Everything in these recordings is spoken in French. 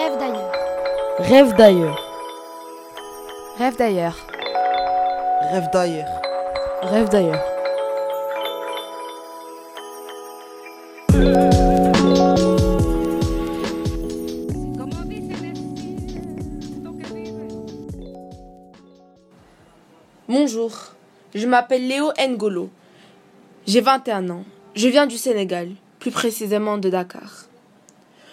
Rêve d'ailleurs. Rêve d'ailleurs. Rêve d'ailleurs. Rêve d'ailleurs. Rêve d'ailleurs. Bonjour, je m'appelle Léo Ngolo. J'ai 21 ans. Je viens du Sénégal, plus précisément de Dakar.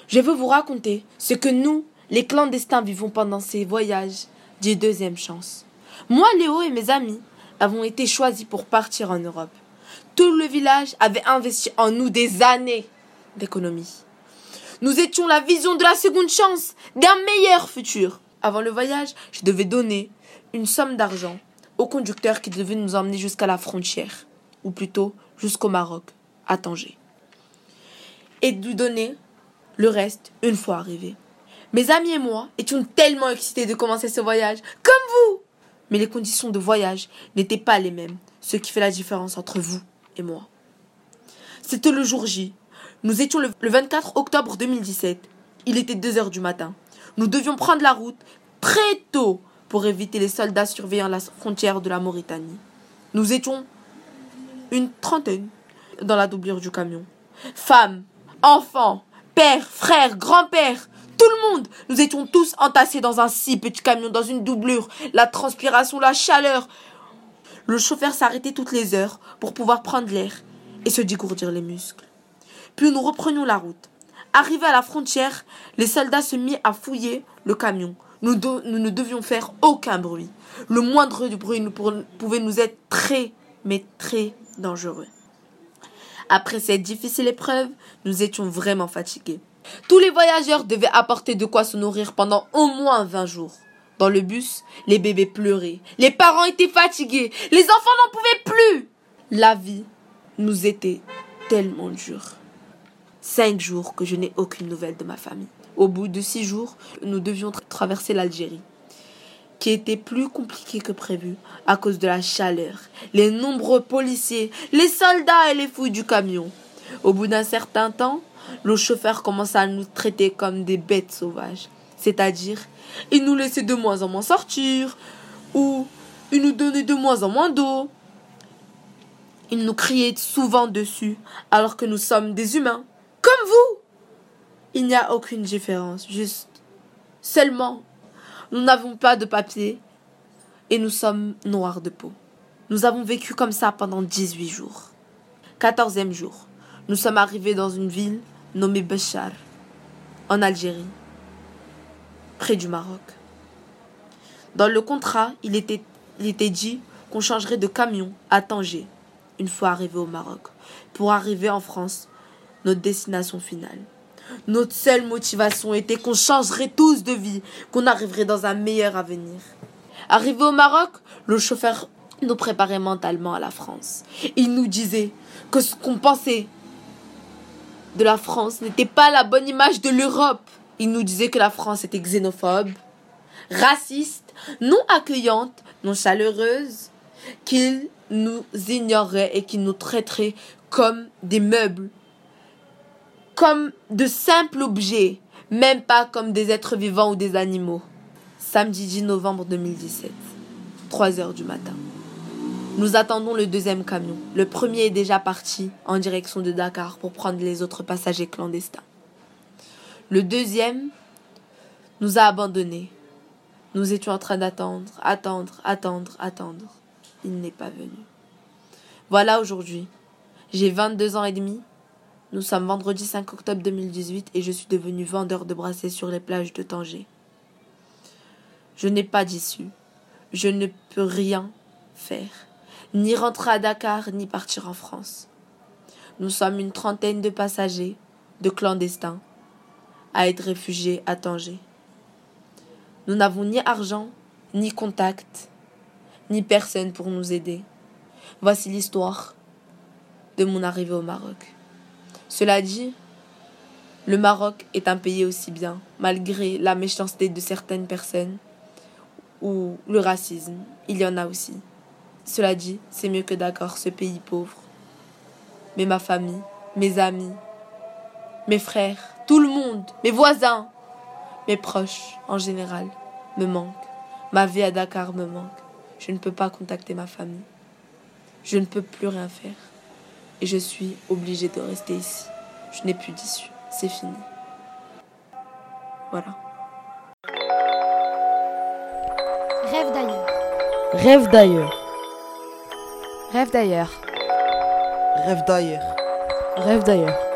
Je veux vous raconter ce que nous, les clandestins, vivons pendant ces voyages de deuxième chance. Moi, Léo et mes amis avons été choisis pour partir en Europe. Tout le village avait investi en nous des années d'économie. Nous étions la vision de la seconde chance, d'un meilleur futur. Avant le voyage, je devais donner une somme d'argent au conducteur qui devait nous emmener jusqu'à la frontière, ou plutôt jusqu'au Maroc, à Tanger. Et lui donner le reste une fois arrivé. Mes amis et moi étions tellement excités de commencer ce voyage, comme vous Mais les conditions de voyage n'étaient pas les mêmes, ce qui fait la différence entre vous et moi. C'était le jour J. Nous étions le 24 octobre 2017. Il était 2 heures du matin. Nous devions prendre la route très tôt pour éviter les soldats surveillant la frontière de la Mauritanie. Nous étions une trentaine dans la doublure du camion. Femmes, enfants, pères, frères, grands-pères, tout le monde. Nous étions tous entassés dans un si petit camion, dans une doublure, la transpiration, la chaleur. Le chauffeur s'arrêtait toutes les heures pour pouvoir prendre l'air et se dégourdir les muscles. Puis nous reprenions la route. Arrivés à la frontière, les soldats se mirent à fouiller le camion. Nous, ne devions faire aucun bruit. Le moindre bruit pouvait nous être très, mais très dangereux. Après cette difficile épreuve, nous étions vraiment fatigués. Tous les voyageurs devaient apporter de quoi se nourrir pendant au moins 20 jours. Dans le bus, les bébés pleuraient, les parents étaient fatigués, les enfants n'en pouvaient plus. La vie nous était tellement dure. Cinq jours que je n'ai aucune nouvelle de ma famille. Au bout de six jours, nous devions traverser l'Algérie, qui était plus compliqué que prévu à cause de la chaleur, les nombreux policiers, les soldats et les fouilles du camion. Au bout d'un certain temps, le chauffeur commença à nous traiter comme des bêtes sauvages. C'est-à-dire, il nous laissait de moins en moins sortir, ou il nous donnait de moins en moins d'eau. Il nous criait souvent dessus, alors que nous sommes des humains, comme vous. Il n'y a aucune différence, juste seulement nous n'avons pas de papier et nous sommes noirs de peau. Nous avons vécu comme ça pendant 18 jours. Quatorzième jour, nous sommes arrivés dans une ville nommé Béchar, en Algérie, près du Maroc. Dans le contrat, il était, il était dit qu'on changerait de camion à Tanger, une fois arrivé au Maroc, pour arriver en France, notre destination finale. Notre seule motivation était qu'on changerait tous de vie, qu'on arriverait dans un meilleur avenir. Arrivé au Maroc, le chauffeur nous préparait mentalement à la France. Il nous disait que ce qu'on pensait de la France n'était pas la bonne image de l'Europe. Il nous disait que la France était xénophobe, raciste, non accueillante, non chaleureuse, qu'il nous ignorait et qu'il nous traiterait comme des meubles, comme de simples objets, même pas comme des êtres vivants ou des animaux. Samedi 10 novembre 2017, 3 heures du matin. Nous attendons le deuxième camion. Le premier est déjà parti en direction de Dakar pour prendre les autres passagers clandestins. Le deuxième nous a abandonnés. Nous étions en train d'attendre, attendre, attendre, attendre. Il n'est pas venu. Voilà aujourd'hui. J'ai 22 ans et demi. Nous sommes vendredi 5 octobre 2018 et je suis devenu vendeur de bracelets sur les plages de Tanger. Je n'ai pas d'issue. Je ne peux rien faire ni rentrer à Dakar, ni partir en France. Nous sommes une trentaine de passagers, de clandestins, à être réfugiés à Tanger. Nous n'avons ni argent, ni contact, ni personne pour nous aider. Voici l'histoire de mon arrivée au Maroc. Cela dit, le Maroc est un pays aussi bien, malgré la méchanceté de certaines personnes ou le racisme. Il y en a aussi. Cela dit, c'est mieux que d'accord ce pays pauvre. Mais ma famille, mes amis, mes frères, tout le monde, mes voisins, Mes proches, en général, me manquent. Ma vie à Dakar me manque. Je ne peux pas contacter ma famille. Je ne peux plus rien faire. Et je suis obligée de rester ici. Je n'ai plus d'issue. C'est fini. Voilà. Rêve d'ailleurs. Rêve d'ailleurs. Rêve d'ailleurs. Rêve d'ailleurs. Rêve d'ailleurs.